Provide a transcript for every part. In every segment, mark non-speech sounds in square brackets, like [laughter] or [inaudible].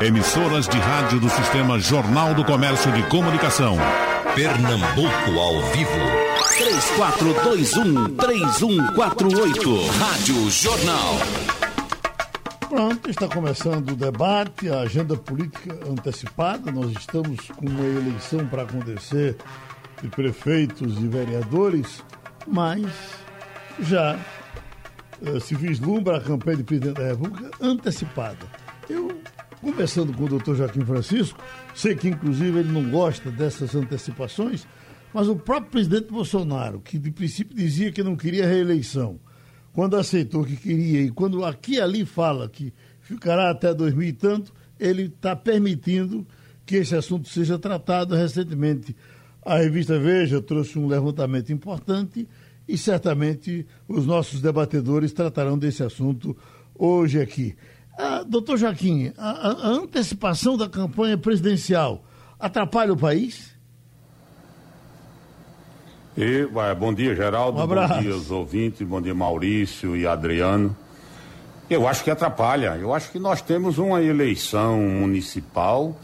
Emissoras de rádio do Sistema Jornal do Comércio de Comunicação. Pernambuco ao vivo. 3421-3148. Rádio Jornal. Pronto, está começando o debate, a agenda política antecipada. Nós estamos com uma eleição para acontecer de prefeitos e vereadores, mas já eh, se vislumbra a campanha de presidente da República antecipada. Conversando com o doutor Joaquim Francisco, sei que inclusive ele não gosta dessas antecipações, mas o próprio presidente Bolsonaro, que de princípio dizia que não queria reeleição, quando aceitou que queria e quando aqui e ali fala que ficará até 2000 e tanto, ele está permitindo que esse assunto seja tratado recentemente. A revista Veja trouxe um levantamento importante e certamente os nossos debatedores tratarão desse assunto hoje aqui. Ah, doutor Joaquim, a, a antecipação da campanha presidencial atrapalha o país? E, bom dia, Geraldo. Um. Bom dia, os ouvintes. Bom dia, Maurício e Adriano. Eu acho que atrapalha. Eu acho que nós temos uma eleição municipal,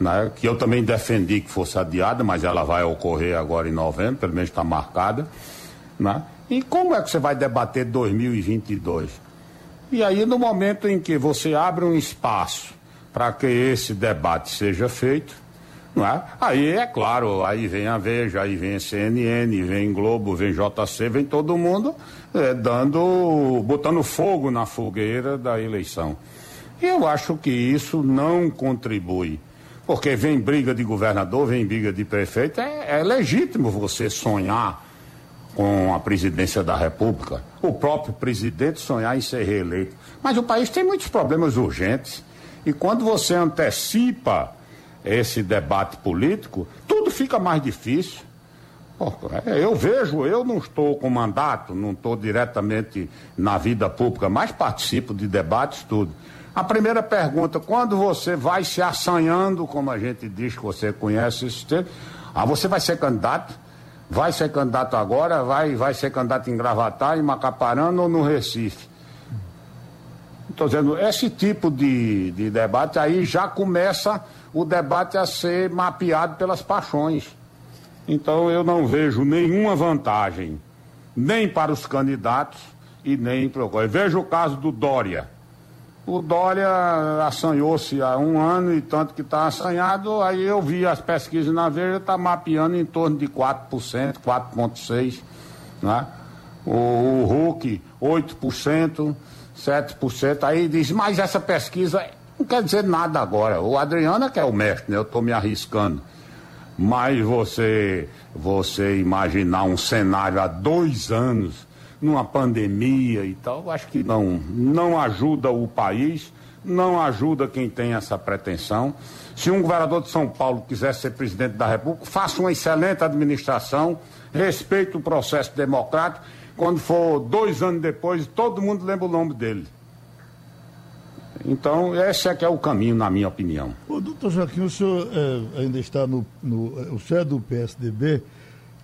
né, que eu também defendi que fosse adiada, mas ela vai ocorrer agora em novembro, pelo menos está marcada. Né? E como é que você vai debater 2022? E aí, no momento em que você abre um espaço para que esse debate seja feito, não é? Aí é claro, aí vem a Veja, aí vem a CNN, vem Globo, vem JC, vem todo mundo é, dando, botando fogo na fogueira da eleição. E eu acho que isso não contribui. Porque vem briga de governador, vem briga de prefeito, é, é legítimo você sonhar com a presidência da República, o próprio presidente sonhar em ser reeleito. Mas o país tem muitos problemas urgentes. E quando você antecipa esse debate político, tudo fica mais difícil. É, eu vejo, eu não estou com mandato, não estou diretamente na vida pública, mas participo de debates, tudo. A primeira pergunta, quando você vai se assanhando, como a gente diz que você conhece esse termo, ah, você vai ser candidato? Vai ser candidato agora? Vai, vai ser candidato em Gravatar, em Macaparana ou no Recife? Estou dizendo, esse tipo de, de debate aí já começa o debate a ser mapeado pelas paixões. Então eu não vejo nenhuma vantagem, nem para os candidatos e nem para o. Veja o caso do Dória. O Dória assanhou-se há um ano e tanto que está assanhado, aí eu vi as pesquisas na Veja, está mapeando em torno de 4%, 4,6%. Né? O, o Hulk, 8%, 7%. Aí diz, mas essa pesquisa não quer dizer nada agora. O Adriano é que é o mestre, né? Eu estou me arriscando. Mas você, você imaginar um cenário há dois anos, numa pandemia e tal, acho que não, não ajuda o país, não ajuda quem tem essa pretensão. Se um governador de São Paulo quiser ser presidente da República, faça uma excelente administração, respeite o processo democrático. Quando for dois anos depois, todo mundo lembra o nome dele. Então, esse é que é o caminho, na minha opinião. Ô, doutor Joaquim, o senhor eh, ainda está no, no. O senhor é do PSDB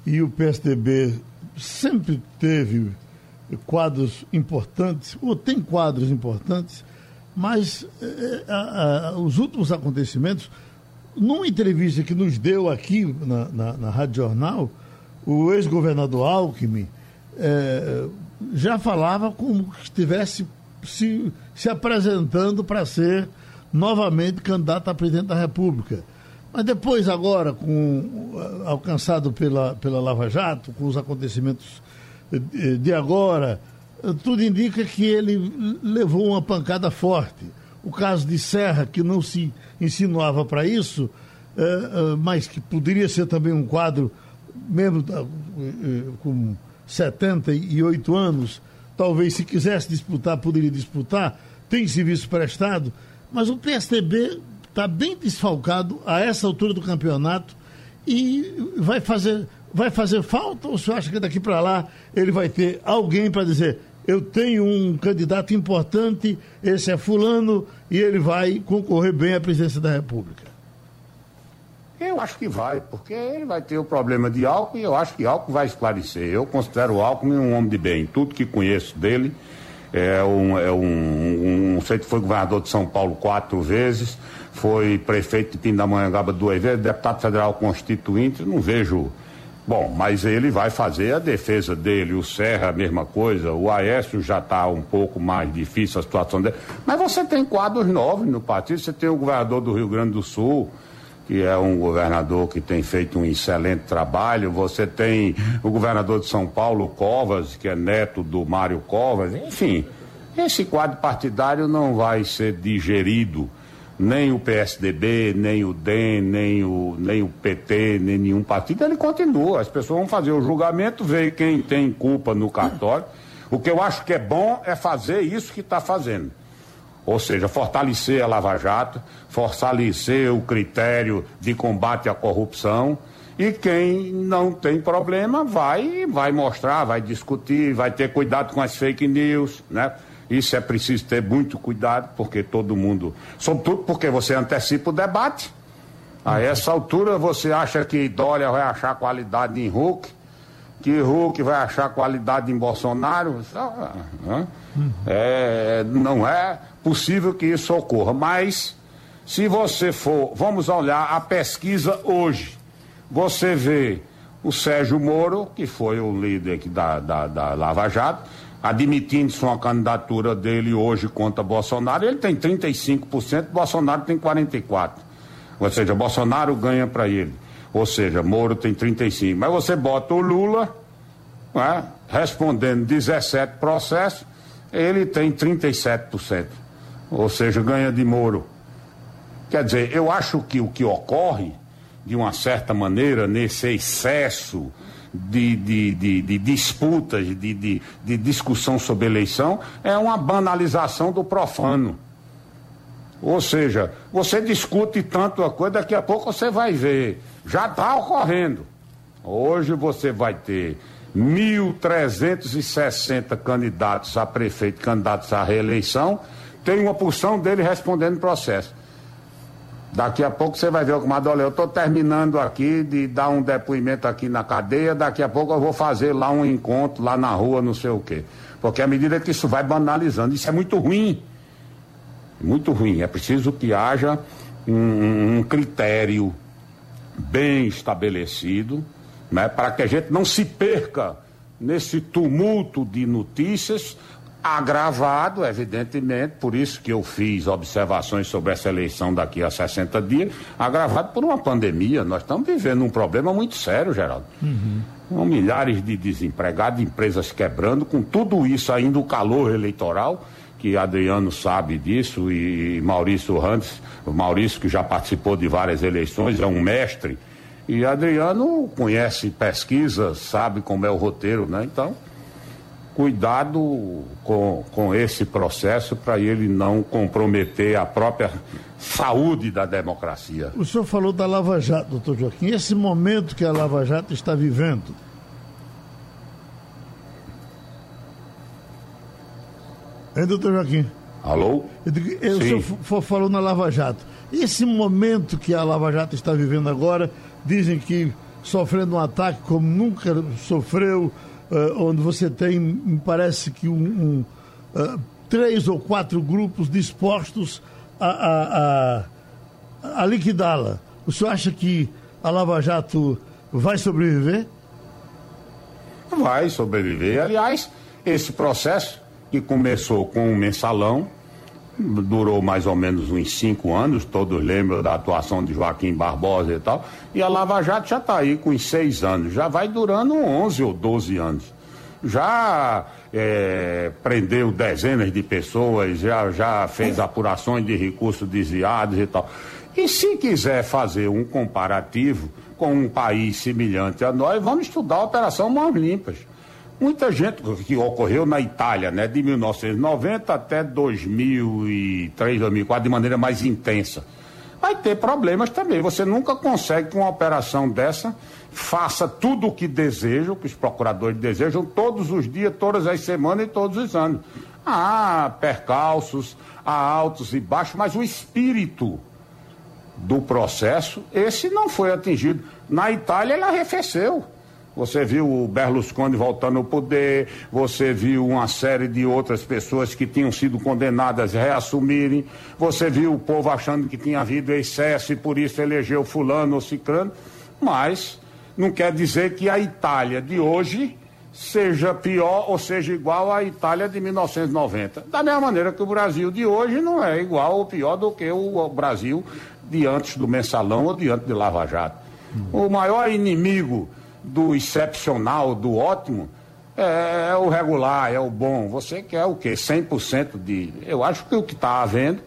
e o PSDB sempre teve quadros importantes, ou tem quadros importantes, mas eh, a- a- os últimos acontecimentos, numa entrevista que nos deu aqui na, na, na Rádio Jornal, o ex-governador Alckmin eh, já falava como que estivesse se, se apresentando para ser novamente candidato a presidente da República. Mas depois, agora, com, eh, alcançado pela, pela Lava Jato, com os acontecimentos eh, de agora, eh, tudo indica que ele levou uma pancada forte. O caso de Serra, que não se insinuava para isso, eh, eh, mas que poderia ser também um quadro, mesmo eh, com 78 anos, talvez se quisesse disputar, poderia disputar, tem serviço prestado, mas o PSDB está bem desfalcado a essa altura do campeonato e vai fazer, vai fazer falta ou você acha que daqui para lá ele vai ter alguém para dizer eu tenho um candidato importante, esse é fulano e ele vai concorrer bem à presidência da República? Eu acho que vai, porque ele vai ter o problema de álcool e eu acho que álcool vai esclarecer. Eu considero o Alckmin um homem de bem. Tudo que conheço dele, é um, é um, um sei que foi governador de São Paulo quatro vezes, foi prefeito de Pindamonhangaba duas vezes, deputado federal constituinte, não vejo. Bom, mas ele vai fazer a defesa dele, o Serra a mesma coisa, o Aécio já está um pouco mais difícil a situação dele. Mas você tem quadros novos no partido, você tem o governador do Rio Grande do Sul, que é um governador que tem feito um excelente trabalho. Você tem o governador de São Paulo, Covas, que é neto do Mário Covas. Enfim, esse quadro partidário não vai ser digerido. Nem o PSDB, nem o DEM, nem o, nem o PT, nem nenhum partido, ele continua. As pessoas vão fazer o julgamento, ver quem tem culpa no cartório. O que eu acho que é bom é fazer isso que está fazendo ou seja, fortalecer a Lava Jato, fortalecer o critério de combate à corrupção. E quem não tem problema vai, vai mostrar, vai discutir, vai ter cuidado com as fake news, né? Isso é preciso ter muito cuidado, porque todo mundo. Sobretudo porque você antecipa o debate. A essa altura você acha que Dória vai achar qualidade em Hulk, que Hulk vai achar qualidade em Bolsonaro. É, não é possível que isso ocorra. Mas, se você for, vamos olhar a pesquisa hoje, você vê o Sérgio Moro, que foi o líder da, da, da Lava Jato, admitindo sua candidatura dele hoje contra Bolsonaro, ele tem 35%, Bolsonaro tem 44%. Ou seja, Bolsonaro ganha para ele. Ou seja, Moro tem 35%. Mas você bota o Lula, é, respondendo 17 processos, ele tem 37% ou seja, ganha de Moro. Quer dizer, eu acho que o que ocorre, de uma certa maneira, nesse excesso de, de, de, de disputas, de, de, discussão sobre eleição, é uma banalização do profano. Ou seja, você discute tanto a coisa, daqui a pouco você vai ver. Já está ocorrendo. Hoje você vai ter 1.360 candidatos a prefeito, candidatos à reeleição tem uma porção dele respondendo processo. Daqui a pouco você vai ver comadre, olha, eu estou terminando aqui de dar um depoimento aqui na cadeia, daqui a pouco eu vou fazer lá um encontro, lá na rua, não sei o quê. Porque à medida que isso vai banalizando, isso é muito ruim. Muito ruim. É preciso que haja um, um critério bem estabelecido, né, para que a gente não se perca nesse tumulto de notícias, agravado, evidentemente, por isso que eu fiz observações sobre essa eleição daqui a 60 dias, agravado por uma pandemia. Nós estamos vivendo um problema muito sério, Geraldo. Uhum. Com milhares de desempregados, empresas quebrando, com tudo isso ainda o calor eleitoral, que Adriano sabe disso, e Maurício Rantes, o Maurício que já participou de várias eleições, é um mestre. E Adriano conhece pesquisa, sabe como é o roteiro, né? Então, cuidado com, com esse processo para ele não comprometer a própria saúde da democracia. O senhor falou da Lava Jato, doutor Joaquim. Esse momento que a Lava Jato está vivendo. Hein, doutor Joaquim? Alô? Eu, o senhor falou na Lava Jato. Esse momento que a Lava Jato está vivendo agora, dizem que sofrendo um ataque como nunca sofreu, uh, onde você tem, me parece que um, um uh, três ou quatro grupos dispostos a, a, a, a liquidá-la. O senhor acha que a Lava Jato vai sobreviver? Vai sobreviver. Aliás, esse processo que começou com um mensalão, durou mais ou menos uns cinco anos, todos lembram da atuação de Joaquim Barbosa e tal, e a Lava Jato já está aí com uns seis anos, já vai durando 11 ou 12 anos. Já é, prendeu dezenas de pessoas, já, já fez apurações de recursos desviados e tal. E se quiser fazer um comparativo com um país semelhante a nós, vamos estudar a Operação Mãos Limpas. Muita gente que ocorreu na Itália, né, de 1990 até 2003, 2004, de maneira mais intensa. Vai ter problemas também. Você nunca consegue que uma operação dessa faça tudo o que deseja, o que os procuradores desejam, todos os dias, todas as semanas e todos os anos. Há percalços, há altos e baixos, mas o espírito do processo, esse não foi atingido. Na Itália, ele arrefeceu Você viu o Berlusconi voltando ao poder, você viu uma série de outras pessoas que tinham sido condenadas reassumirem, você viu o povo achando que tinha havido excesso e por isso elegeu fulano ou ciclano, mas não quer dizer que a Itália de hoje seja pior ou seja igual à Itália de 1990. Da mesma maneira que o Brasil de hoje não é igual ou pior do que o Brasil de antes do mensalão ou de antes de Lava Jato. O maior inimigo do excepcional, do ótimo, é, é o regular, é o bom. Você quer o quê? 100% de. Eu acho que o que está havendo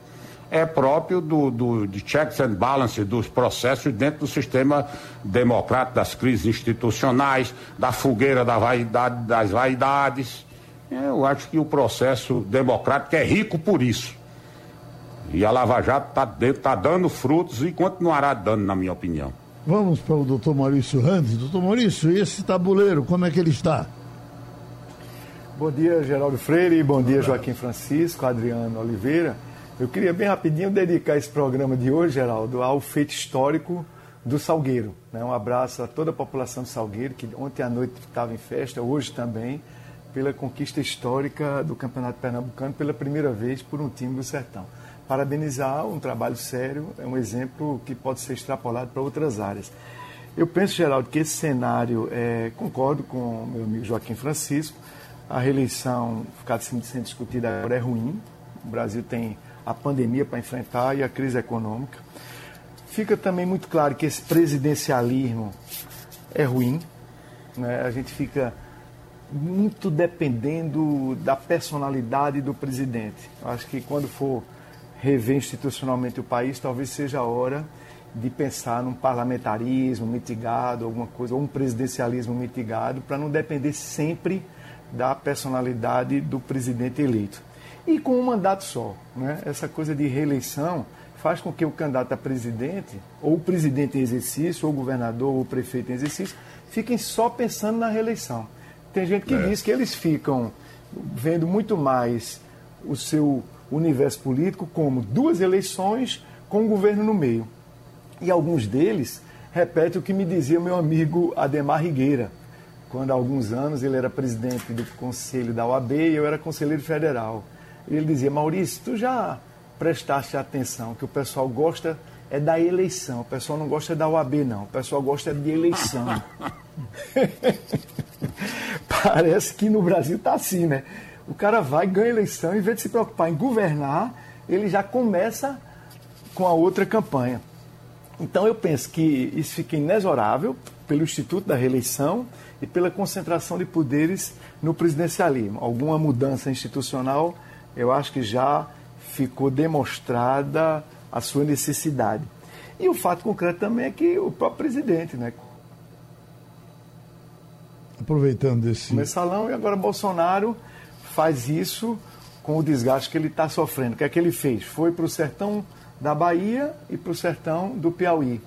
é próprio do, do, de checks and balances, dos processos dentro do sistema democrático, das crises institucionais, da fogueira da vaidade, das vaidades. Eu acho que o processo democrático é rico por isso. E a Lava Jato está tá dando frutos e continuará dando, na minha opinião. Vamos para o doutor Maurício Randes. Doutor Maurício, esse tabuleiro, como é que ele está? Bom dia, Geraldo Freire. Bom dia, Joaquim Francisco, Adriano Oliveira. Eu queria bem rapidinho dedicar esse programa de hoje, Geraldo, ao feito histórico do Salgueiro. Né? Um abraço a toda a população do Salgueiro, que ontem à noite estava em festa, hoje também, pela conquista histórica do Campeonato Pernambucano pela primeira vez por um time do Sertão parabenizar um trabalho sério, é um exemplo que pode ser extrapolado para outras áreas. Eu penso, Geraldo, que esse cenário, é, concordo com meu amigo Joaquim Francisco, a reeleição ficar sendo discutida agora é ruim, o Brasil tem a pandemia para enfrentar e a crise econômica. Fica também muito claro que esse presidencialismo é ruim, né? a gente fica muito dependendo da personalidade do presidente. Eu acho que quando for rever institucionalmente o país, talvez seja a hora de pensar num parlamentarismo mitigado, alguma coisa, ou um presidencialismo mitigado, para não depender sempre da personalidade do presidente eleito. E com um mandato só. Né? Essa coisa de reeleição faz com que o candidato a presidente, ou o presidente em exercício, ou o governador, ou o prefeito em exercício, fiquem só pensando na reeleição. Tem gente que é. diz que eles ficam vendo muito mais o seu universo político como duas eleições com o governo no meio. E alguns deles repetem o que me dizia meu amigo Ademar Rigueira, quando há alguns anos ele era presidente do conselho da OAB e eu era conselheiro federal. Ele dizia: Maurício, tu já prestaste atenção que o pessoal gosta é da eleição, o pessoal não gosta da OAB, não, o pessoal gosta de eleição. [laughs] Parece que no Brasil está assim, né? O cara vai, ganha eleição, em vez de se preocupar em governar, ele já começa com a outra campanha. Então eu penso que isso fica inexorável pelo Instituto da Reeleição e pela concentração de poderes no presidencialismo. Alguma mudança institucional, eu acho que já ficou demonstrada a sua necessidade. E o fato concreto também é que o próprio presidente, né? Aproveitando esse. Mensalão e agora Bolsonaro faz isso com o desgaste que ele está sofrendo. O que é que ele fez? Foi para o sertão da Bahia e para o sertão do Piauí.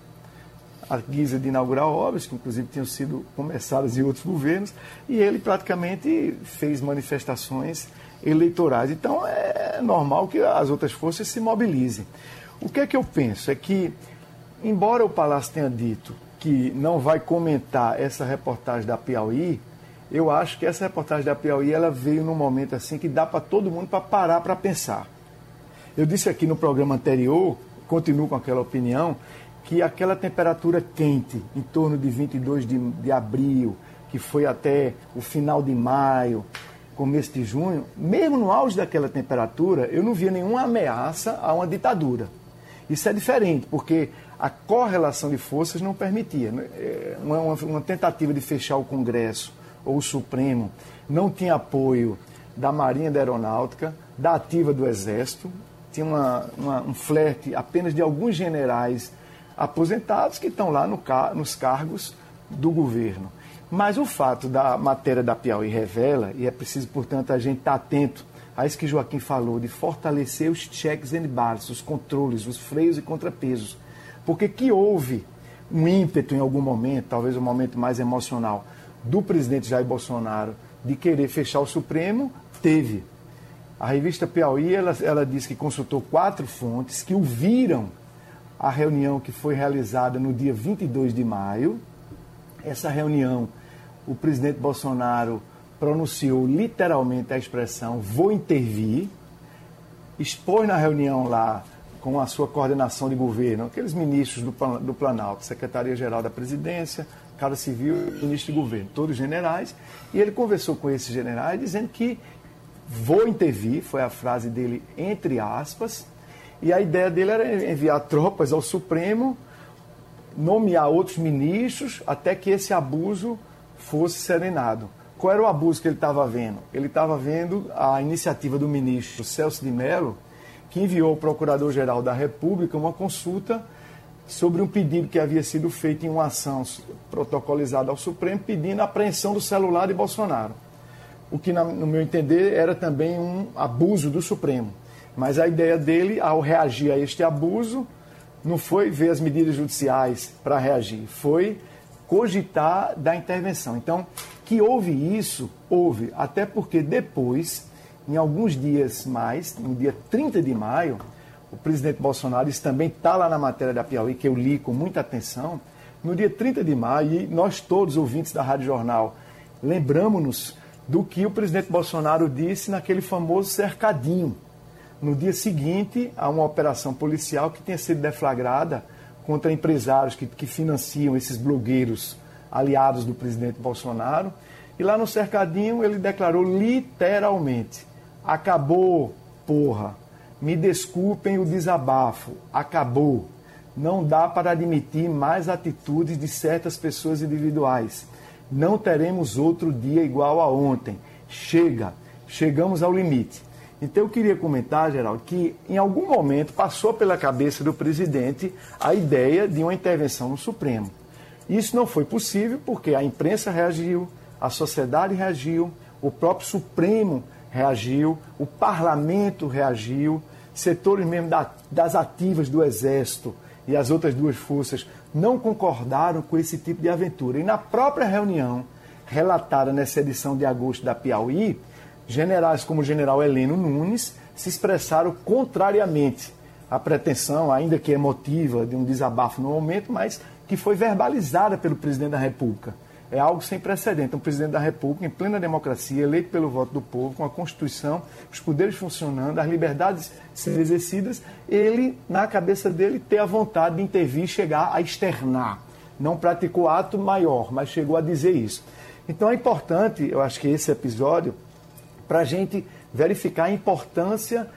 A guisa de inaugurar obras, que inclusive tinham sido começadas em outros governos, e ele praticamente fez manifestações eleitorais. Então é normal que as outras forças se mobilizem. O que é que eu penso? É que, embora o Palácio tenha dito que não vai comentar essa reportagem da Piauí, eu acho que essa reportagem da Piauí ela veio num momento assim que dá para todo mundo para parar para pensar. Eu disse aqui no programa anterior, continuo com aquela opinião, que aquela temperatura quente, em torno de 22 de, de abril, que foi até o final de maio, começo de junho, mesmo no auge daquela temperatura, eu não via nenhuma ameaça a uma ditadura. Isso é diferente, porque a correlação de forças não permitia. Né? É, uma, uma, uma tentativa de fechar o Congresso ou o Supremo não tinha apoio da Marinha da Aeronáutica, da ativa do Exército, tinha uma, uma, um flerte apenas de alguns generais aposentados que estão lá no, nos cargos do governo. Mas o fato da matéria da Piauí revela, e é preciso, portanto, a gente estar atento a isso que Joaquim falou, de fortalecer os checks and balances, os controles, os freios e contrapesos. Porque que houve um ímpeto em algum momento, talvez um momento mais emocional, do presidente Jair Bolsonaro de querer fechar o Supremo, teve. A revista Piauí, ela, ela disse que consultou quatro fontes que ouviram a reunião que foi realizada no dia 22 de maio. Essa reunião o presidente Bolsonaro pronunciou literalmente a expressão vou intervir, expôs na reunião lá com a sua coordenação de governo, aqueles ministros do, do Planalto, Secretaria-Geral da Presidência, Casa Civil e Ministro de Governo, todos generais, e ele conversou com esses generais dizendo que vou intervir, foi a frase dele entre aspas, e a ideia dele era enviar tropas ao Supremo, nomear outros ministros, até que esse abuso fosse serenado. Qual era o abuso que ele estava vendo? Ele estava vendo a iniciativa do ministro Celso de Mello, que enviou ao Procurador-Geral da República uma consulta sobre um pedido que havia sido feito em uma ação protocolizada ao Supremo pedindo a apreensão do celular de Bolsonaro. O que, no meu entender, era também um abuso do Supremo. Mas a ideia dele, ao reagir a este abuso, não foi ver as medidas judiciais para reagir, foi cogitar da intervenção. Então, que houve isso, houve, até porque depois em alguns dias mais, no dia 30 de maio, o presidente Bolsonaro, isso também está lá na matéria da Piauí, que eu li com muita atenção, no dia 30 de maio, e nós todos, ouvintes da Rádio Jornal, lembramos-nos do que o presidente Bolsonaro disse naquele famoso cercadinho. No dia seguinte, a uma operação policial que tinha sido deflagrada contra empresários que, que financiam esses blogueiros aliados do presidente Bolsonaro. E lá no cercadinho ele declarou literalmente: Acabou, porra. Me desculpem o desabafo. Acabou. Não dá para admitir mais atitudes de certas pessoas individuais. Não teremos outro dia igual a ontem. Chega. Chegamos ao limite. Então eu queria comentar, Geraldo, que em algum momento passou pela cabeça do presidente a ideia de uma intervenção no Supremo. Isso não foi possível porque a imprensa reagiu, a sociedade reagiu, o próprio Supremo reagiu, o parlamento reagiu, setores mesmo da, das ativas do Exército e as outras duas forças não concordaram com esse tipo de aventura. E na própria reunião relatada nessa edição de agosto da Piauí, generais como o general Heleno Nunes se expressaram contrariamente à pretensão, ainda que emotiva, de um desabafo no momento, mas que foi verbalizada pelo presidente da República é algo sem precedente. Um presidente da República, em plena democracia, eleito pelo voto do povo, com a Constituição, os poderes funcionando, as liberdades sendo exercidas, ele, na cabeça dele, ter a vontade de intervir e chegar a externar. Não praticou ato maior, mas chegou a dizer isso. Então é importante, eu acho que esse episódio, para a gente verificar a importância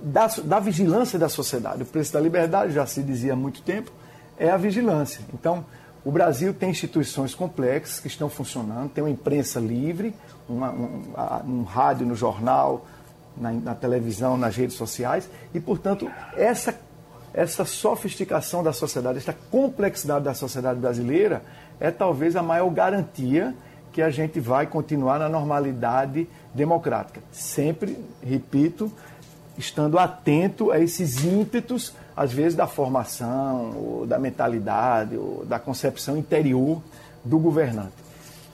da, da vigilância da sociedade. O preço da liberdade, já se dizia há muito tempo, é a vigilância. Então, o Brasil tem instituições complexas que estão funcionando, tem uma imprensa livre, uma, um, um, rádio no jornal, na, na, televisão, nas redes sociais, e, portanto, essa, essa sofisticação da sociedade, essa complexidade da sociedade brasileira é talvez a maior garantia que a gente vai continuar na normalidade democrática. Sempre, repito, estando atento a esses ímpetos às vezes, da formação, ou da mentalidade, ou da concepção interior do governante.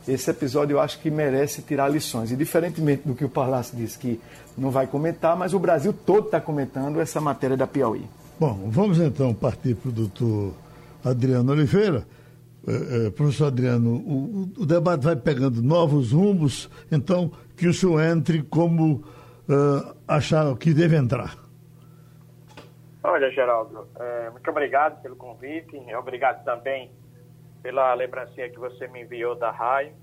Esse episódio eu acho que merece tirar lições. E diferentemente do que o Palácio disse que não vai comentar, mas o Brasil todo está comentando essa matéria da Piauí. Bom, vamos então partir para o doutor Adriano Oliveira. É, é, professor Adriano, o, o, debate vai pegando novos rumos, então que o senhor entre como uh, achar que deve entrar. Olha, Geraldo, é, muito obrigado pelo convite, obrigado também pela lembrancinha que você me enviou da RAI.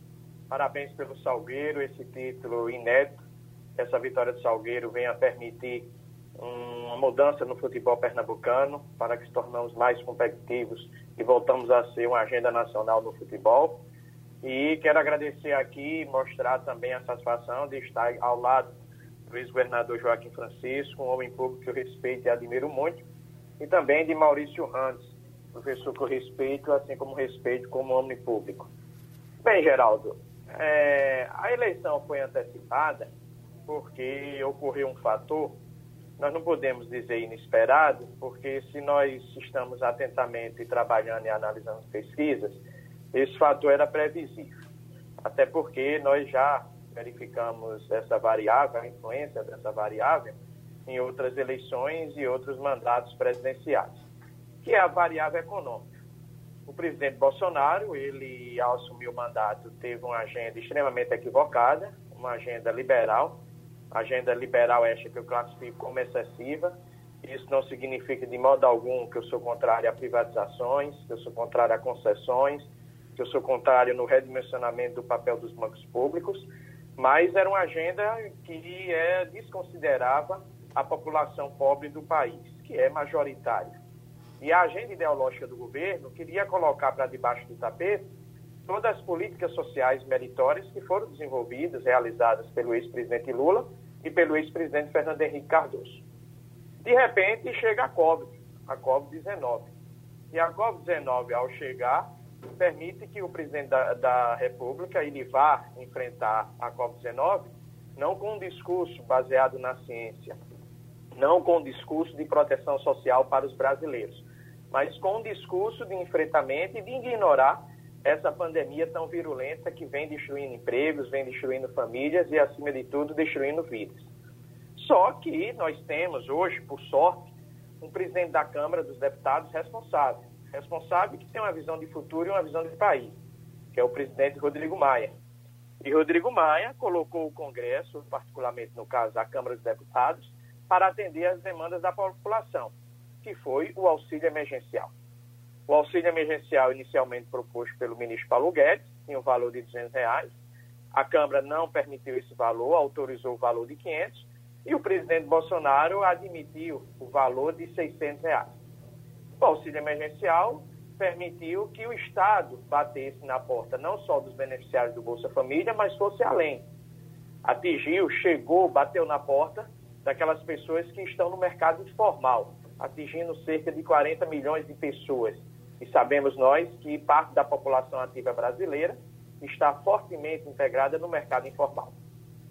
Parabéns pelo Salgueiro, esse título inédito. Essa vitória do Salgueiro venha permitir uma mudança no futebol pernambucano para que se tornamos mais competitivos e voltamos a ser uma agenda nacional no futebol. E quero agradecer aqui mostrar também a satisfação de estar ao lado do ex-governador Joaquim Francisco, um homem público que eu respeito e admiro muito, e também de Maurício Randes, professor que eu respeito, assim como respeito como homem público. Bem, Geraldo, é, a eleição foi antecipada porque ocorreu um fator, nós não podemos dizer inesperado, porque se nós estamos atentamente trabalhando e analisando pesquisas, esse fator era previsível. Até porque nós já verificamos essa variável, a influência dessa variável em outras eleições e outros mandatos presidenciais, que é a variável econômica. o presidente Bolsonaro, ele ao assumir o mandato, teve uma agenda extremamente equivocada, uma agenda liberal, agenda liberal esta que eu classifico como excessiva. Isso não significa de modo algum que eu sou contrário a privatizações, que eu sou contrário a concessões, que eu sou contrário no redimensionamento do papel dos bancos públicos, mas era uma agenda que é, desconsiderava a população pobre do país, que é majoritária. E a agenda ideológica do governo queria colocar para debaixo do tapete todas as políticas sociais meritórias que foram desenvolvidas, realizadas pelo ex-presidente Lula e pelo ex-presidente Fernando Henrique Cardoso. De repente chega a Covid, a Covid-19. E a Covid-19, ao chegar, permite que o presidente da, da República ele vá enfrentar a Covid-19 não com um discurso baseado na ciência, não com um discurso de proteção social para os brasileiros, mas com um discurso de enfrentamento e de ignorar essa pandemia tão virulenta que vem destruindo empregos, vem destruindo famílias e, acima de tudo, destruindo vidas. Só que nós temos hoje, por sorte, um presidente da Câmara dos Deputados responsável, responsável que tem uma visão de futuro e uma visão de país, que é o presidente Rodrigo Maia. E Rodrigo Maia colocou o Congresso, particularmente no caso a Câmara dos Deputados, para atender às demandas da população que foi o auxílio emergencial. O auxílio emergencial, inicialmente proposto pelo ministro Paulo Guedes, tinha um valor de 200 reais. A Câmara não permitiu esse valor, autorizou o valor de 500 e o presidente Bolsonaro admitiu o valor de 600 reais. O auxílio emergencial permitiu que o Estado batesse na porta não só dos beneficiários do Bolsa Família, mas fosse além. Atingiu, chegou, bateu na porta daquelas pessoas que estão no mercado informal, atingindo cerca de 40 milhões de pessoas. E sabemos nós que parte da população ativa brasileira está fortemente integrada no mercado informal.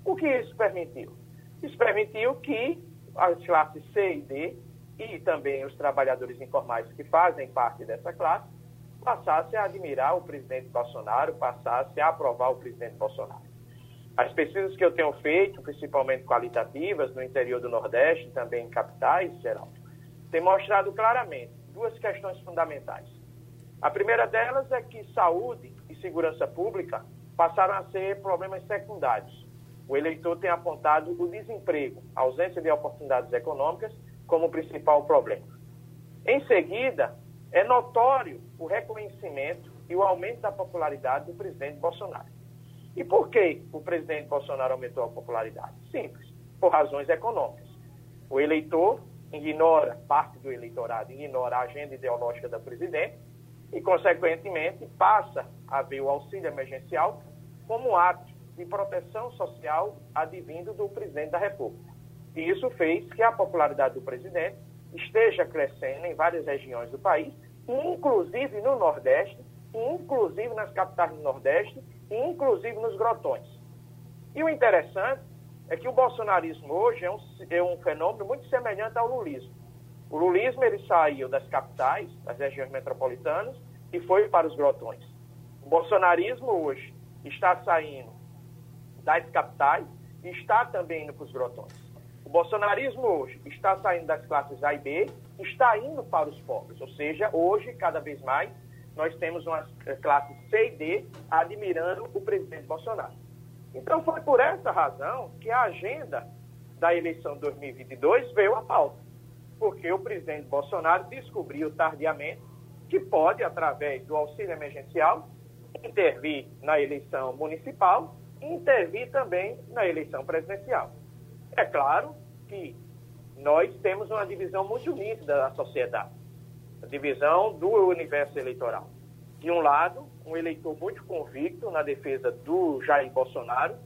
O que isso permitiu? Isso permitiu que as classes C e D e também os trabalhadores informais que fazem parte dessa classe passassem a admirar o presidente Bolsonaro, passassem a aprovar o presidente Bolsonaro. As pesquisas que eu tenho feito, principalmente qualitativas, no interior do Nordeste, também em capitais, Geraldo, tem mostrado claramente duas questões fundamentais. A primeira delas é que saúde e segurança pública passaram a ser problemas secundários. O eleitor tem apontado o desemprego, a ausência de oportunidades econômicas, como principal problema. Em seguida, é notório o reconhecimento e o aumento da popularidade do presidente Bolsonaro. E por que o presidente Bolsonaro aumentou a popularidade? Simples, por razões econômicas. O eleitor ignora, parte do eleitorado ignora a agenda ideológica da presidente e, consequentemente, passa a ver o auxílio emergencial como um ato de proteção social advindo do presidente da República. E isso fez que a popularidade do presidente esteja crescendo em várias regiões do país, inclusive no Nordeste, inclusive nas capitais do Nordeste, inclusive nos grotões. E o interessante é que o bolsonarismo hoje é um, é um fenômeno muito semelhante ao lulismo. O lulismo ele saiu das capitais, das regiões metropolitanas, e foi para os grotões. O bolsonarismo hoje está saindo das capitais e está também indo para os grotões. O bolsonarismo hoje está saindo das classes A e B, está indo para os pobres. Ou seja, hoje, cada vez mais, nós temos uma classe C e D admirando o presidente Bolsonaro. Então foi por essa razão que a agenda da eleição de 2022 veio à pauta. Porque o presidente Bolsonaro descobriu tardiamente que pode, através do auxílio emergencial, intervir na eleição municipal intervir também na eleição presidencial. É claro que nós temos uma divisão muito nítida da sociedade a divisão do universo eleitoral. De um lado, um eleitor muito convicto na defesa do Jair Bolsonaro,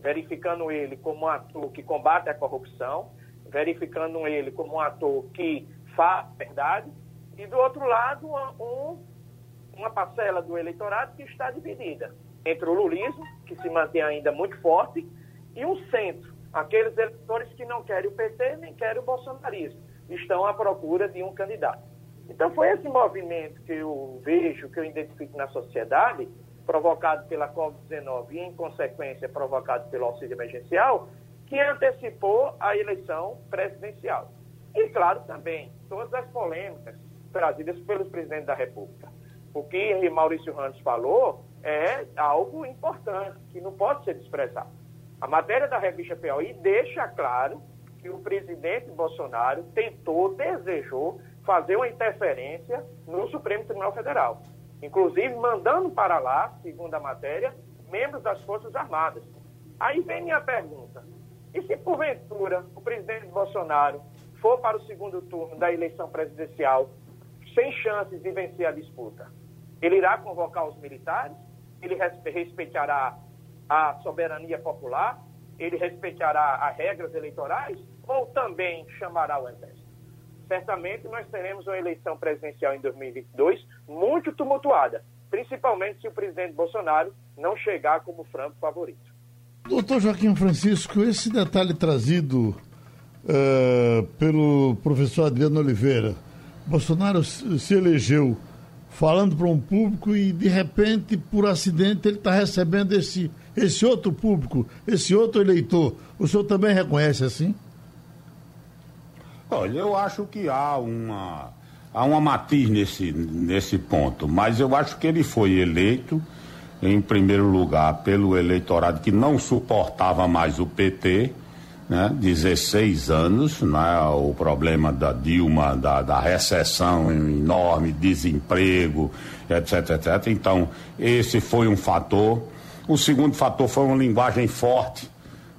verificando ele como um ator que combate a corrupção, verificando ele como um ator que faz verdade, e do outro lado, um, uma parcela do eleitorado que está dividida entre o lulismo, que se mantém ainda muito forte, e um centro, aqueles eleitores que não querem o PT nem querem o bolsonarismo, estão à procura de um candidato. Então foi esse movimento que eu vejo, que eu identifico na sociedade, provocado pela Covid-19 e, em consequência, provocado pelo auxílio emergencial, que antecipou a eleição presidencial. E, claro, também todas as polêmicas trazidas pelos presidentes da República. O que Maurício Randes falou é algo importante, que não pode ser desprezado. A matéria da revista POI deixa claro que o presidente Bolsonaro tentou, desejou fazer uma interferência no Supremo Tribunal Federal. Inclusive mandando para lá, segundo a matéria, membros das Forças Armadas. Aí vem minha pergunta. E se porventura o presidente Bolsonaro for para o segundo turno da eleição presidencial sem chances de vencer a disputa, ele irá convocar os militares? Ele respeitará a soberania popular? Ele respeitará as regras eleitorais? Ou também chamará o exército? Certamente nós teremos uma eleição presidencial em 2022 muito tumultuada, principalmente se o presidente Bolsonaro não chegar como franco favorito. Doutor Joaquim Francisco, esse detalhe trazido uh, pelo professor Adriano Oliveira, Bolsonaro se elegeu falando para um público e de repente, por acidente, ele está recebendo esse, esse outro público, esse outro eleitor. O senhor também reconhece assim? Olha, eu acho que há uma, há uma matiz nesse, nesse ponto, mas eu acho que ele foi eleito em primeiro lugar, pelo eleitorado que não suportava mais o PT, né? 16 anos, né? o problema da Dilma, da, da recessão enorme, desemprego, etc, etc. Então, esse foi um fator. O segundo fator foi uma linguagem forte.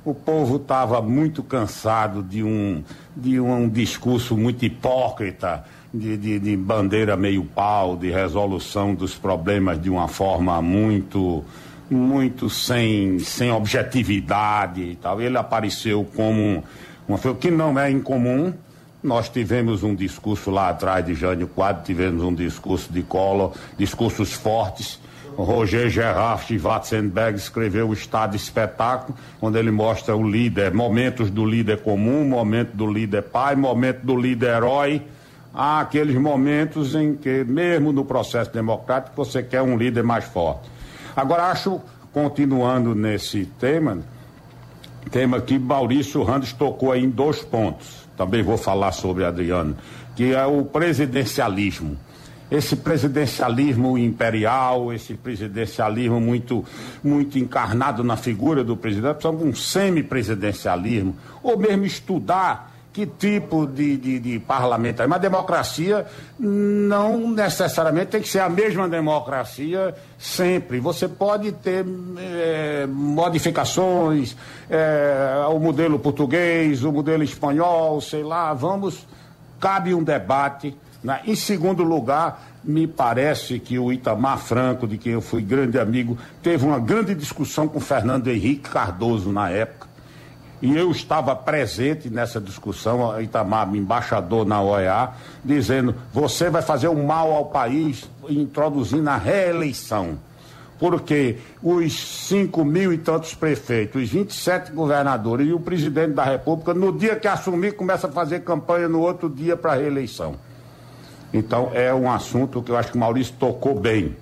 O povo estava muito cansado de um, de um discurso muito hipócrita, de, de, de, bandeira meio pau, de resolução dos problemas de uma forma muito, muito sem, sem objetividade e tal. Ele apareceu como uma coisa que não é incomum. Nós tivemos um discurso lá atrás de Jânio Quadro, tivemos um discurso de Collor, discursos fortes. Roger Gerhard Schwarzenberg escreveu o Estado Espetáculo, onde ele mostra o líder, momentos do líder comum, momento do líder pai, momento do líder herói há aqueles momentos em que, mesmo no processo democrático, você quer um líder mais forte. Agora, acho, continuando nesse tema, tema que Maurício Randes tocou aí em dois pontos, também vou falar sobre Adriano, que é o presidencialismo. Esse presidencialismo imperial, esse presidencialismo muito, muito encarnado na figura do presidente, precisamos de um semipresidencialismo, ou mesmo estudar que tipo de, de, de parlamentarismo. Uma democracia não necessariamente tem que ser a mesma democracia sempre. Você pode ter é, modificações, é, o modelo português, o modelo espanhol, sei lá, vamos. Cabe um debate. Né? Em segundo lugar, me parece que o Itamar Franco, de quem eu fui grande amigo, teve uma grande discussão com Fernando Henrique Cardoso na época e eu estava presente nessa discussão, Itamar, embaixador na OEA, dizendo: você vai fazer um mal ao país introduzindo a reeleição. Porque os 5 mil e tantos prefeitos, os 27 governadores e o presidente da República, no dia que assumir, começa a fazer campanha no outro dia para a reeleição. Então, é um assunto que eu acho que o Maurício tocou bem.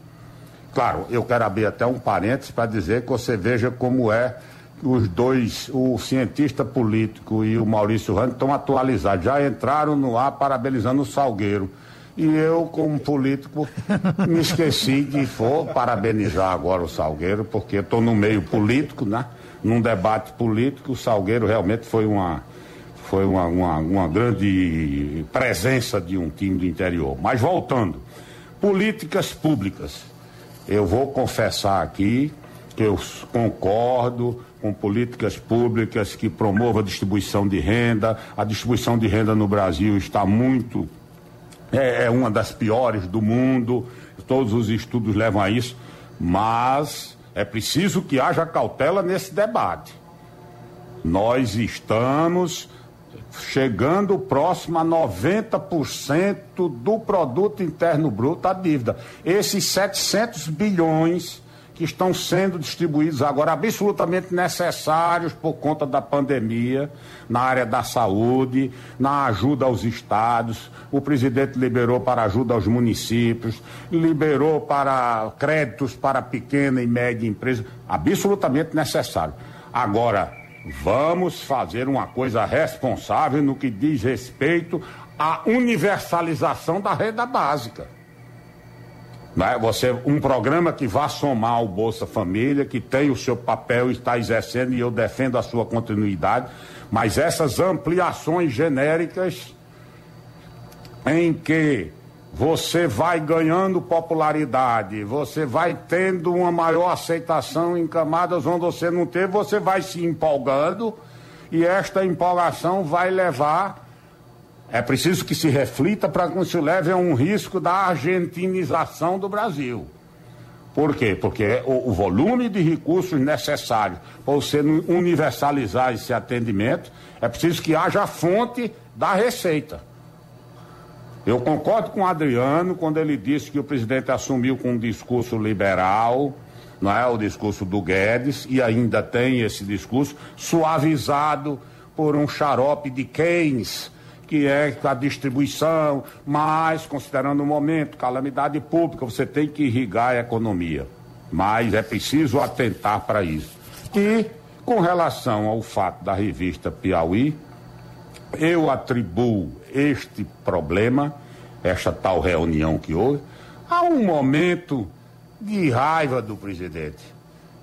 Claro, eu quero abrir até um parênteses para dizer que você veja como é os dois, o cientista político e o Maurício Rando, estão atualizados. Já entraram no ar parabenizando o Salgueiro. E eu, como político, me esqueci de for parabenizar agora o Salgueiro, porque estou no meio político, né? Num debate político, o Salgueiro realmente foi uma, foi uma, uma, uma grande presença de um time do interior. Mas voltando, políticas públicas. Eu vou confessar aqui que eu concordo com políticas públicas que promovam a distribuição de renda. A distribuição de renda no Brasil está muito. É, é uma das piores do mundo, todos os estudos levam a isso, mas é preciso que haja cautela nesse debate. Nós estamos chegando próximo a 90% do produto interno bruto a dívida. Esses 700 bilhões que estão sendo distribuídos agora, absolutamente necessários por conta da pandemia, na área da saúde, na ajuda aos estados. O presidente liberou para ajuda aos municípios, liberou para créditos para pequena e média empresa, absolutamente necessário. Agora, vamos fazer uma coisa responsável no que diz respeito à universalização da renda básica Né? Você, um programa que vá somar ao Bolsa Família, que tem o seu papel está exercendo, e eu defendo a sua continuidade, mas essas ampliações genéricas em que você vai ganhando popularidade, você vai tendo uma maior aceitação em camadas onde você não teve, você vai se empolgando e esta empolgação vai levar. É preciso que se reflita para que não se leve a um risco da argentinização do Brasil. Por quê? Porque o, o volume de recursos necessários para você universalizar esse atendimento é preciso que haja a fonte da receita. Eu concordo com o Adriano quando ele disse que o presidente assumiu com um discurso liberal, não é o discurso do Guedes, e ainda tem esse discurso suavizado por um xarope de Keynes, que é a distribuição, mas considerando o momento, calamidade pública, você tem que irrigar a economia. Mas é preciso atentar para isso. E com relação ao fato da revista Piauí, eu atribuo este problema, esta tal reunião que houve, a um momento de raiva do presidente.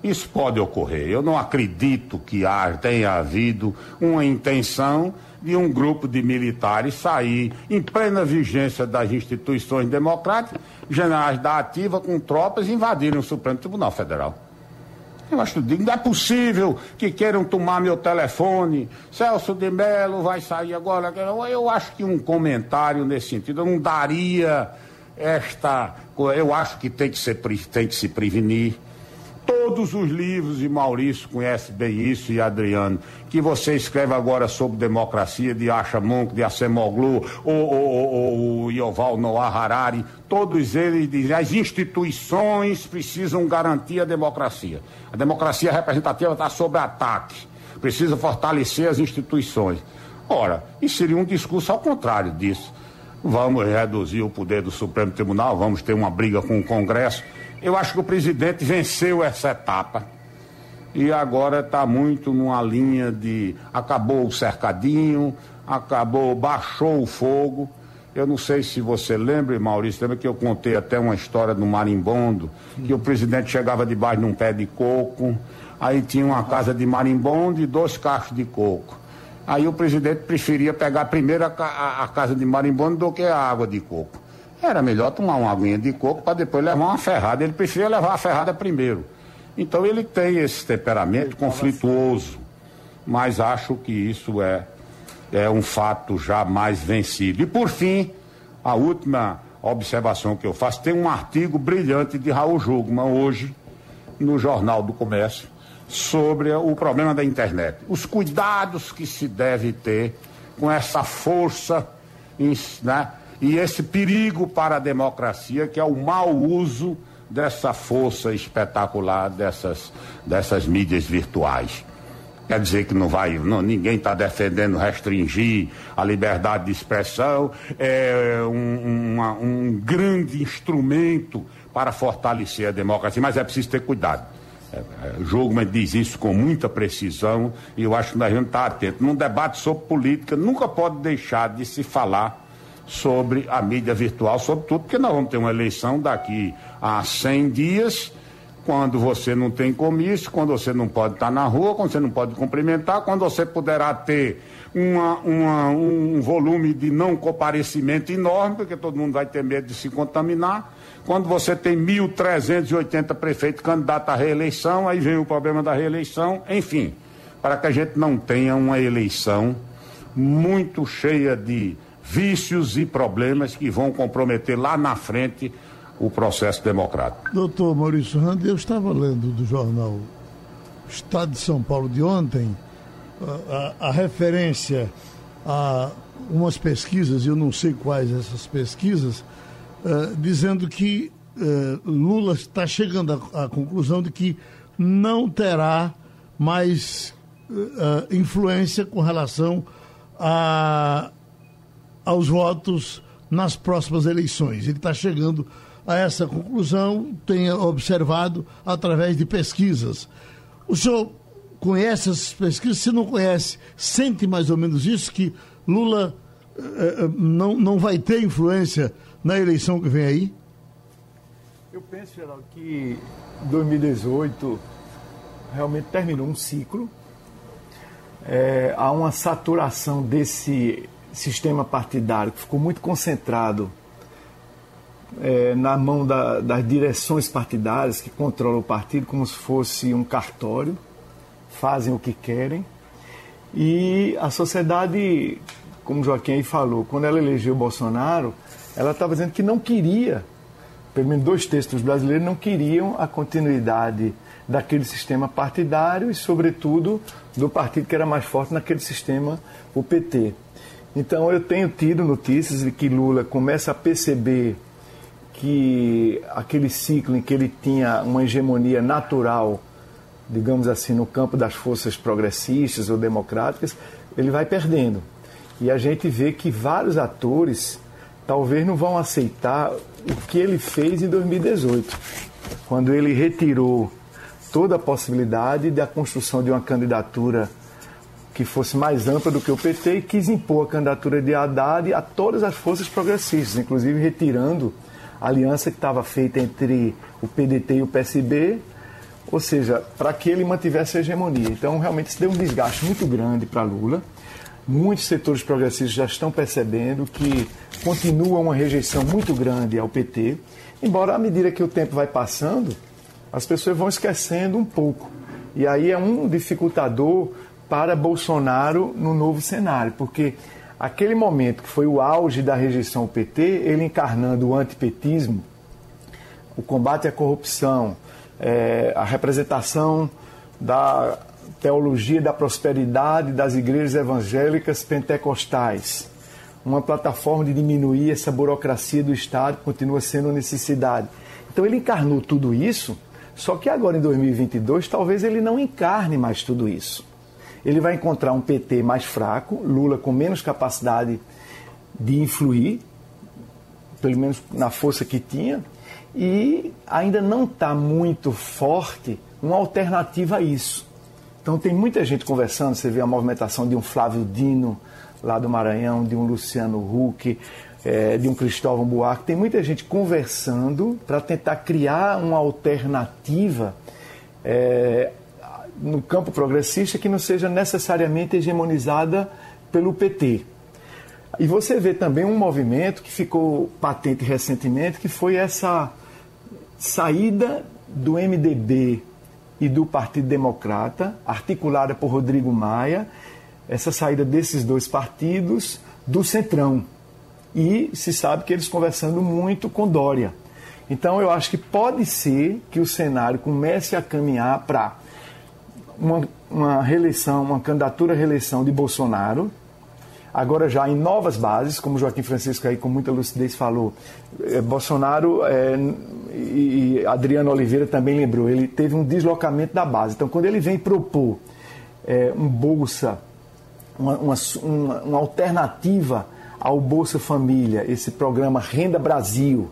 Isso pode ocorrer. Eu não acredito que tenha havido uma intenção de um grupo de militares sair em plena vigência das instituições democráticas, generais da ativa com tropas invadirem o Supremo Tribunal Federal. Eu acho que não é possível que queiram tomar meu telefone. Celso de Mello vai sair agora. Eu acho que um comentário nesse sentido não daria esta. Eu acho que tem que, ser, tem que se prevenir. Todos os livros, e Maurício conhece bem isso, e Adriano, que você escreve agora sobre democracia, de Asha Monk, de Acemoglu, ou, ou Yoval Noah Harari, todos eles dizem as instituições precisam garantir a democracia. A democracia representativa está sob ataque. Precisa fortalecer as instituições. Ora, isso seria um discurso ao contrário disso. Vamos reduzir o poder do Supremo Tribunal, vamos ter uma briga com o Congresso. Eu acho que o presidente venceu essa etapa e agora está muito numa linha de acabou o cercadinho, acabou, baixou o fogo. Eu não sei se você lembra, Maurício, lembra que eu contei até uma história do marimbondo, que o presidente chegava debaixo de um pé de coco, aí tinha uma casa de marimbondo e dois cachos de coco. Aí o presidente preferia pegar primeiro a, a, a casa de marimbondo do que a água de coco. Era melhor tomar uma aguinha de coco para depois levar uma ferrada. Ele preferia levar a ferrada primeiro. Então ele tem esse temperamento conflituoso, mas acho que isso é, é um fato já mais vencido. E por fim, a última observação que eu faço, tem um artigo brilhante de Raul Jugman hoje no Jornal do Comércio sobre o problema da internet. Os cuidados que se deve ter com essa força né, e esse perigo para a democracia, que é o mau uso dessa força espetacular dessas, dessas mídias virtuais. Quer dizer que não vai, não, ninguém está defendendo restringir a liberdade de expressão, é um, uma, um grande instrumento para fortalecer a democracia, mas é preciso ter cuidado. É, é, Jogman diz isso com muita precisão e eu acho que nós vamos estar atentos. Num debate sobre política, nunca pode deixar de se falar sobre a mídia virtual, sobretudo porque nós vamos ter uma eleição daqui a 100 dias, quando você não tem comício, quando você não pode estar na rua, quando você não pode cumprimentar, quando você poderá ter uma, uma, um volume de não comparecimento enorme, porque todo mundo vai ter medo de se contaminar. Quando você tem 1.380 prefeitos candidatos à reeleição, aí vem o problema da reeleição, enfim, para que a gente não tenha uma eleição muito cheia de vícios e problemas que vão comprometer lá na frente o processo democrático. Doutor Maurício Rand, eu estava lendo do jornal Estado de São Paulo de ontem a, a, a referência a umas pesquisas, eu não sei quais essas pesquisas, uh, dizendo que uh, Lula está chegando à, à, conclusão de que não terá mais uh, influência com relação a aos votos nas próximas eleições. Ele está chegando a essa conclusão, tenha observado através de pesquisas. O senhor conhece essas pesquisas? Se não conhece, sente mais ou menos isso, que Lula eh, eh não, não vai ter influência na eleição que vem aí? Eu penso, Geraldo, que 2018 realmente terminou um ciclo. É, há uma saturação desse sistema partidário que ficou muito concentrado é, na mão da, das direções partidárias que controlam o partido como se fosse um cartório, fazem o que querem. E a sociedade, como Joaquim aí falou, quando ela elegeu Bolsonaro, ela estava dizendo que não queria, pelo menos dois textos brasileiros não queriam a continuidade daquele sistema partidário e, sobretudo, do partido que era mais forte naquele sistema, o PT. Então, eu tenho tido notícias de que Lula começa a perceber que aquele ciclo em que ele tinha uma hegemonia natural, digamos assim, no campo das forças progressistas ou democráticas, ele vai perdendo. E a gente vê que vários atores talvez não vão aceitar o que ele fez em 2018, quando ele retirou toda a possibilidade da construção de uma candidatura que fosse mais ampla do que o PT e quis impor a candidatura de Haddad a todas as forças progressistas, inclusive retirando a aliança que estava feita entre o PDT e o PSB, ou seja, para que ele mantivesse a hegemonia. Então, realmente, isso deu um desgaste muito grande para Lula. Muitos setores progressistas já estão percebendo que continua uma rejeição muito grande ao PT, embora à medida que o tempo vai passando, as pessoas vão esquecendo um pouco. E aí é um dificultador para Bolsonaro no novo cenário, porque aquele momento que foi o auge da rejeição ao PT, ele encarnando o antipetismo, o combate à corrupção, é, a representação da teologia da prosperidade das igrejas evangélicas pentecostais, uma plataforma de diminuir essa burocracia do Estado, continua sendo necessidade. Então ele encarnou tudo isso, só que agora em 2022 talvez ele não encarne mais tudo isso ele vai encontrar um PT mais fraco, Lula com menos capacidade de influir, pelo menos na força que tinha, e ainda não está muito forte uma alternativa a isso. Então tem muita gente conversando, você vê a movimentação de um Flávio Dino lá do Maranhão, de um Luciano Huck, é, de um Cristóvão Buarque, tem muita gente conversando para tentar criar uma alternativa é, no campo progressista que não seja necessariamente hegemonizada pelo PT. E você vê também um movimento que ficou patente recentemente, que foi essa saída do MDB e do Partido Democrata, articulada por Rodrigo Maia, essa saída desses dois partidos do Centrão. E se sabe que eles conversando muito com Dória. Então eu acho que pode ser que o cenário comece a caminhar para uma, uma reeleição, uma candidatura à reeleição de Bolsonaro, agora já em novas bases, como Joaquim Francisco aí com muita lucidez falou, é, Bolsonaro é, e, Adriano Oliveira também lembrou, ele teve um deslocamento da base. Então, quando ele vem propor é, um bolsa, uma, uma, uma, uma alternativa ao Bolsa Família, esse programa Renda Brasil,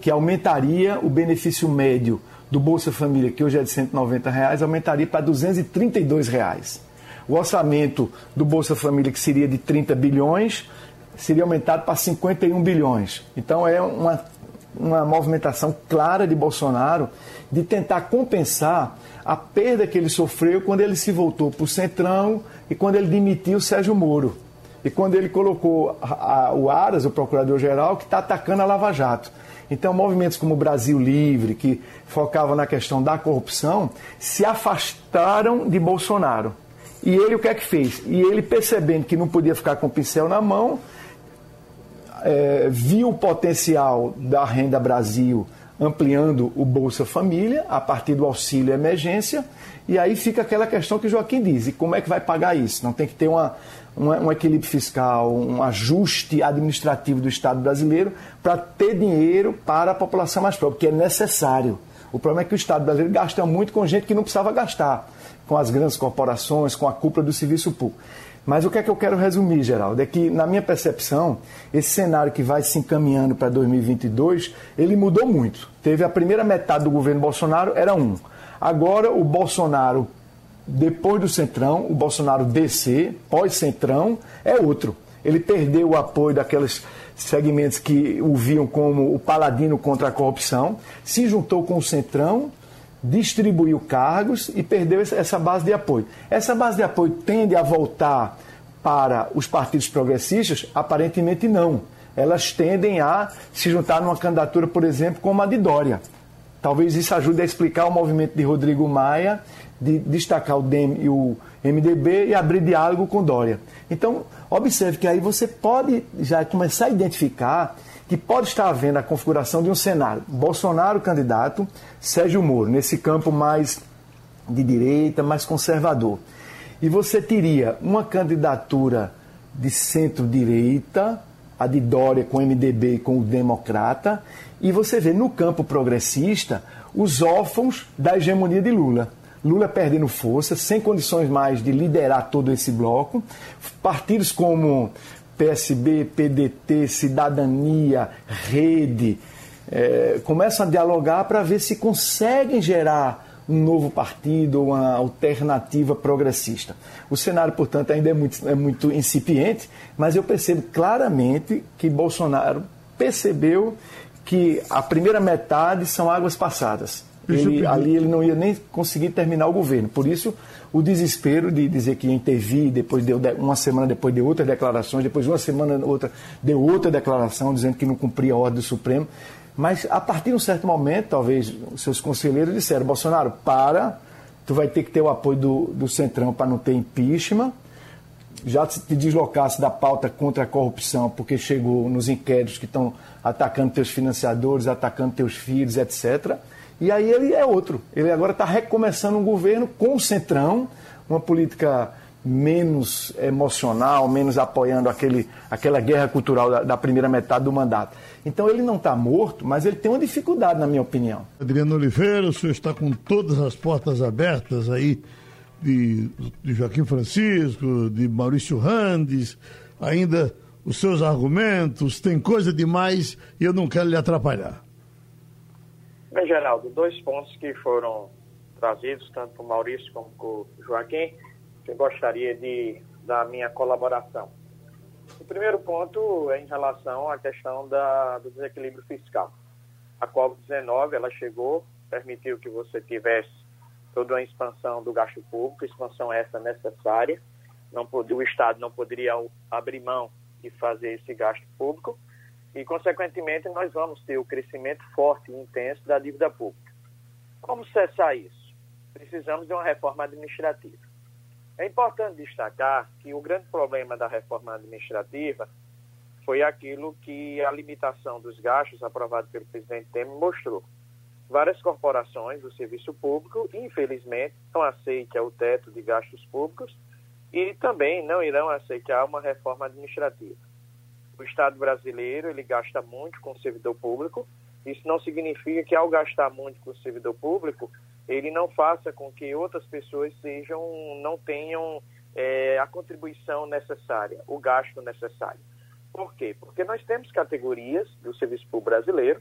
que aumentaria o benefício médio do Bolsa Família, que hoje é de 190 reais, aumentaria para 232 reais. O orçamento do Bolsa Família, que seria de 30 bilhões, seria aumentado para 51 bilhões. Então é uma, uma movimentação clara de Bolsonaro de tentar compensar a perda que ele sofreu quando ele se voltou para o Centrão e quando ele demitiu Sérgio Moro. E quando ele colocou a, a, o Aras, o procurador-geral, que está atacando a Lava Jato. Então, movimentos como o Brasil Livre, que focavam na questão da corrupção, se afastaram de Bolsonaro. E ele o que é que fez? E ele, percebendo que não podia ficar com o pincel na mão, é, viu o potencial da Renda Brasil ampliando o Bolsa Família a partir do auxílio emergência, e aí fica aquela questão que Joaquim diz: e como é que vai pagar isso? Não tem que ter uma, um equilíbrio fiscal, um ajuste administrativo do Estado brasileiro para ter dinheiro para a população mais pobre, que é necessário. O problema é que o Estado brasileiro gasta muito com gente que não precisava gastar, com as grandes corporações, com a cúpula do serviço público. Mas o que é que eu quero resumir, Geraldo? É que, na minha percepção, esse cenário que vai se encaminhando para 2022, ele mudou muito. Teve a primeira metade do governo Bolsonaro, era um. Agora, o Bolsonaro depois do Centrão, o Bolsonaro descer, pós-Centrão, é outro. Ele perdeu o apoio daquelas segmentos que o viam como o paladino contra a corrupção, se juntou com o Centrão, distribuiu cargos e perdeu essa base de apoio. Essa base de apoio tende a voltar para os partidos progressistas? Aparentemente não. Elas tendem a se juntar numa candidatura, por exemplo, como a de Dória. Talvez isso ajude a explicar o movimento de Rodrigo Maia de destacar o DEM e o MDB e abrir diálogo com Dória. Então, observe que aí você pode já começar a identificar que pode estar havendo a configuração de um cenário. Bolsonaro candidato, Sérgio Moro, nesse campo mais de direita, mais conservador. E você teria uma candidatura de centro-direita, a de Dória com o MDB e com o Democrata, e você vê no campo progressista os órfãos da hegemonia de Lula. Lula perdendo força, sem condições mais de liderar todo esse bloco. Partidos como PSB, PDT, Cidadania, Rede, é, começam a dialogar para ver se conseguem gerar um novo partido, uma alternativa progressista. O cenário, portanto, ainda é muito, é muito incipiente, mas eu percebo claramente que Bolsonaro percebeu que a primeira metade são águas passadas. Ele, ali ele não ia nem conseguir terminar o governo. Por isso, o desespero de dizer que ia intervir, depois deu uma semana depois deu outras declarações, depois uma semana outra deu outra declaração dizendo que não cumpria a ordem do Supremo. Mas a partir de um certo momento, talvez os seus conselheiros disseram, Bolsonaro, para, tu vai ter que ter o apoio do, do Centrão para não ter impeachment, já te deslocasse da pauta contra a corrupção, porque chegou nos inquéritos que estão atacando teus financiadores, atacando teus filhos, etc. E aí ele é outro. Ele agora está recomeçando um governo com o Centrão, uma política menos emocional, menos apoiando aquele, aquela guerra cultural da, da primeira metade do mandato. Então ele não está morto, mas ele tem uma dificuldade, na minha opinião. Adriano Oliveira, o senhor está com todas as portas abertas aí de, de Joaquim Francisco, de Maurício Randes, ainda os seus argumentos, tem coisa demais e eu não quero lhe atrapalhar. Bem, Geraldo, dois pontos que foram trazidos, tanto por Maurício como por Joaquim, que eu gostaria de dar minha colaboração. O primeiro ponto é em relação à questão da, do desequilíbrio fiscal. A Covid-19 ela chegou, permitiu que você tivesse toda uma expansão do gasto público, expansão essa necessária. Não o Estado não poderia abrir mão de fazer esse gasto público e, consequentemente, nós vamos ter o crescimento forte e intenso da dívida pública. Como cessar isso? Precisamos de uma reforma administrativa. É importante destacar que o grande problema da reforma administrativa foi aquilo que a limitação dos gastos aprovado pelo presidente Temer mostrou. Várias corporações do serviço público, infelizmente, não aceitam o teto de gastos públicos e também não irão aceitar uma reforma administrativa o Estado brasileiro ele gasta muito com o servidor público. Isso não significa que ao gastar muito com o servidor público, ele não faça com que outras pessoas sejam, não tenham é, a contribuição necessária, o gasto necessário. Por quê? Porque nós temos categorias do serviço público brasileiro,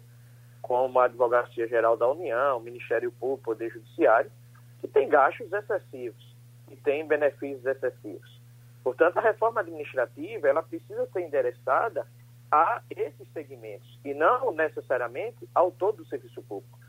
como a Advocacia Geral da União, Ministério Público, Poder Judiciário, que tem gastos excessivos e tem benefícios excessivos. Portanto, a reforma administrativa ela precisa ser endereçada a esses segmentos e não necessariamente ao todo do serviço público.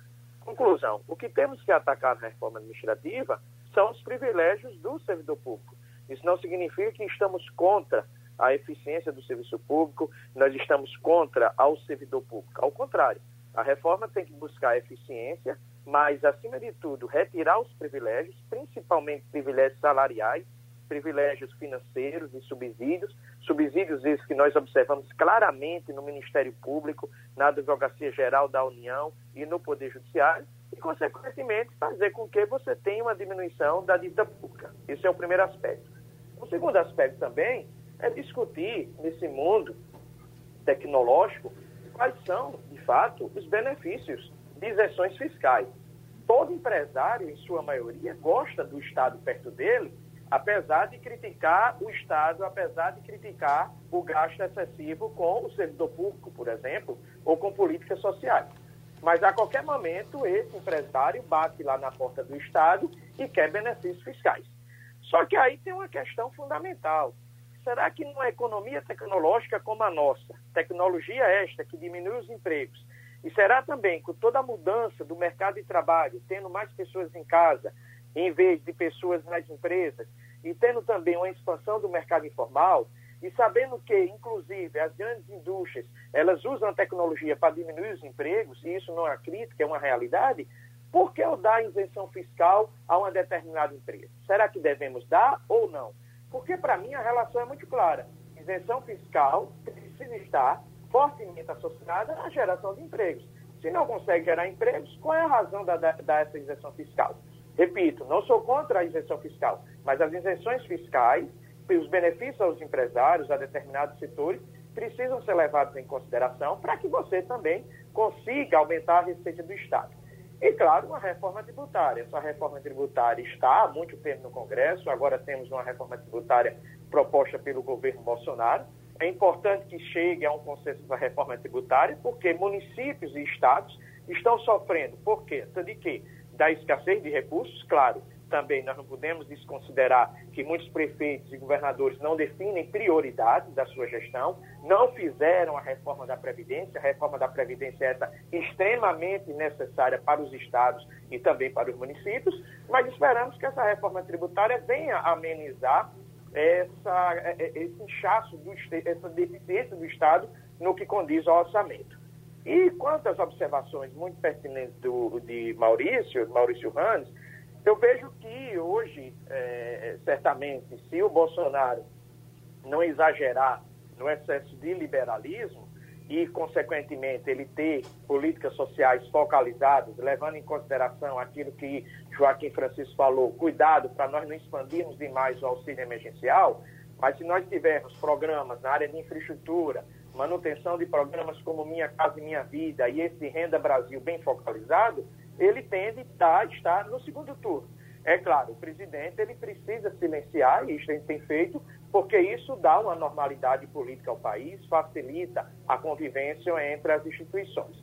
Conclusão: o que temos que atacar na reforma administrativa são os privilégios do servidor público. Isso não significa que estamos contra a eficiência do serviço público, nós estamos contra ao servidor público. Ao contrário, a reforma tem que buscar eficiência, mas, acima de tudo, retirar os privilégios, principalmente privilégios salariais, privilégios financeiros e subsídios, subsídios esses que nós observamos claramente no Ministério Público, na Advocacia Geral da União e no Poder Judiciário, e, consequentemente, fazer com que você tenha uma diminuição da dívida pública. Esse é o primeiro aspecto. O segundo aspecto também é discutir, nesse mundo tecnológico, quais são, de fato, os benefícios de isenções fiscais. Todo empresário, em sua maioria, gosta do Estado perto dele apesar de criticar o Estado, apesar de criticar o gasto excessivo com o servidor público, por exemplo, ou com políticas sociais. Mas a qualquer momento esse empresário bate lá na porta do Estado e quer benefícios fiscais. Só que aí tem uma questão fundamental. será que numa economia tecnológica como a nossa, tecnologia esta que diminui os empregos, e será também com toda a mudança do mercado de trabalho, tendo mais pessoas em casa, em vez de pessoas nas empresas, e tendo também uma expansão do mercado informal, e sabendo que, inclusive, as grandes indústrias, elas usam a tecnologia para diminuir os empregos, e isso não é crítica, é uma realidade, por que eu dar isenção fiscal a uma determinada empresa? Será que devemos dar ou não? Porque, para mim, a relação é muito clara. Isenção fiscal precisa estar fortemente associada à geração de empregos. Se não consegue gerar empregos, qual é a razão da, da, dessa isenção fiscal? Repito, não sou contra a isenção fiscal, mas as isenções fiscais os benefícios aos empresários, a determinados setores, precisam ser levados em consideração para que você também consiga aumentar a receita do Estado. E, claro, uma reforma tributária. Essa reforma tributária está há muito tempo no Congresso, agora temos uma reforma tributária proposta pelo governo Bolsonaro. É importante que chegue a um consenso da reforma tributária, porque municípios e estados estão sofrendo. Por quê? De quê? Da escassez de recursos, claro, também nós não podemos desconsiderar que muitos prefeitos e governadores não definem prioridades da sua gestão, não fizeram a reforma da Previdência, a reforma da Previdência é extremamente necessária para os estados e também para os municípios, mas esperamos que essa reforma tributária venha amenizar essa, é, é, esse inchaço, do, essa deficiência do Estado no que condiz ao orçamento. E quanto às observações muito pertinentes do, de Maurício, Maurício Randes, eu vejo que hoje, é, certamente, se o Bolsonaro não exagerar no excesso de liberalismo e, consequentemente, ele ter políticas sociais focalizadas, levando em consideração aquilo que Joaquim Francisco falou, cuidado para nós não expandirmos demais o auxílio emergencial, mas se nós tivermos programas na área de infraestrutura, manutenção de programas como Minha Casa e Minha Vida e esse Renda Brasil bem focalizado, ele tende a estar no segundo turno. É claro, o presidente ele precisa silenciar, e isso ele tem feito, porque isso dá uma normalidade política ao país, facilita a convivência entre as instituições.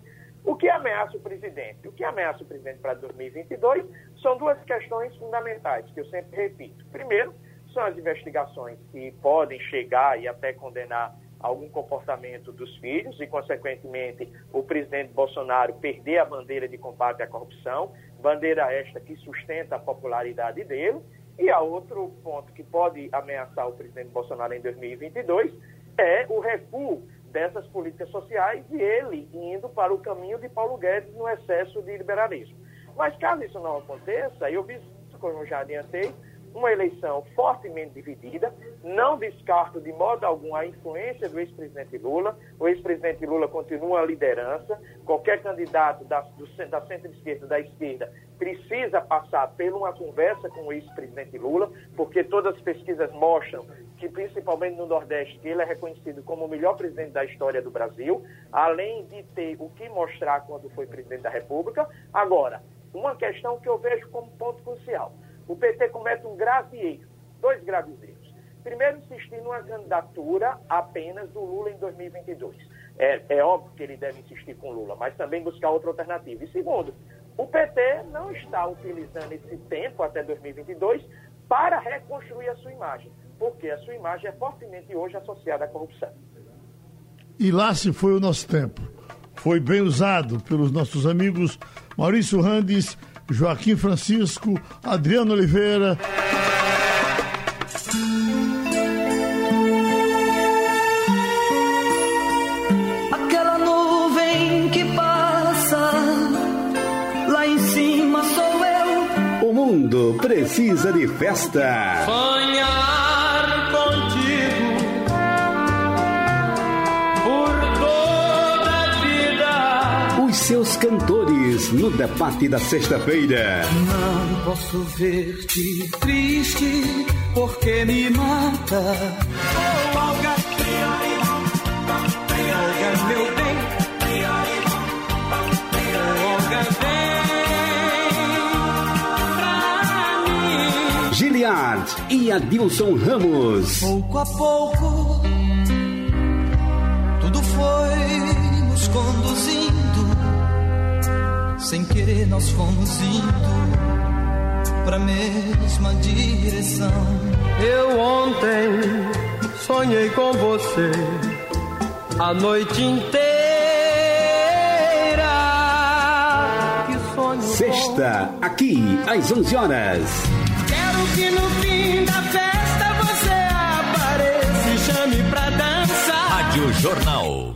O que ameaça o presidente? O que ameaça o presidente para 2022 são duas questões fundamentais, que eu sempre repito. Primeiro, são as investigações que podem chegar e até condenar algum comportamento dos filhos e, consequentemente, o presidente Bolsonaro perder a bandeira de combate à corrupção, bandeira esta que sustenta a popularidade dele. E a outro ponto que pode ameaçar o presidente Bolsonaro em 2022 é o recuo dessas políticas sociais e ele indo para o caminho de Paulo Guedes no excesso de liberalismo. Mas caso isso não aconteça, eu vi, como eu já adiantei, uma eleição fortemente dividida. Não descarto de modo algum a influência do ex-presidente Lula. O ex-presidente Lula continua a liderança. Qualquer candidato da, da centro-esquerda, da esquerda, precisa passar por uma conversa com o ex-presidente Lula, porque todas as pesquisas mostram que, principalmente no Nordeste, ele é reconhecido como o melhor presidente da história do Brasil, além de ter o que mostrar quando foi presidente da República. Agora, uma questão que eu vejo como ponto crucial o PT comete um grave erro, dois graves erros. Primeiro, insistir numa candidatura apenas do Lula em 2022. É, é óbvio que ele deve insistir com Lula, mas também buscar outra alternativa. E segundo, o PT não está utilizando esse tempo até 2022 para reconstruir a sua imagem, porque a sua imagem é fortemente hoje associada à corrupção. E lá se foi o nosso tempo. Foi bem usado pelos nossos amigos Maurício Randes Joaquim Francisco, Adriano Oliveira. Aquela nuvem que passa, lá em cima sou eu. O mundo precisa de festa. Sonhar seus cantores no debate da sexta-feira. Não posso ver-te triste porque me mata. Oh, Olga, Olga, meu bem. Olga, vem pra mim. Giliard e Adilson Ramos. Pouco a pouco, querer nós fomos indo pra mesma direção. Eu ontem sonhei com você a noite inteira. Que sonho Sexta, aqui, às 11 horas. Quero que no fim da festa você apareça e chame pra dançar. Rádio Jornal.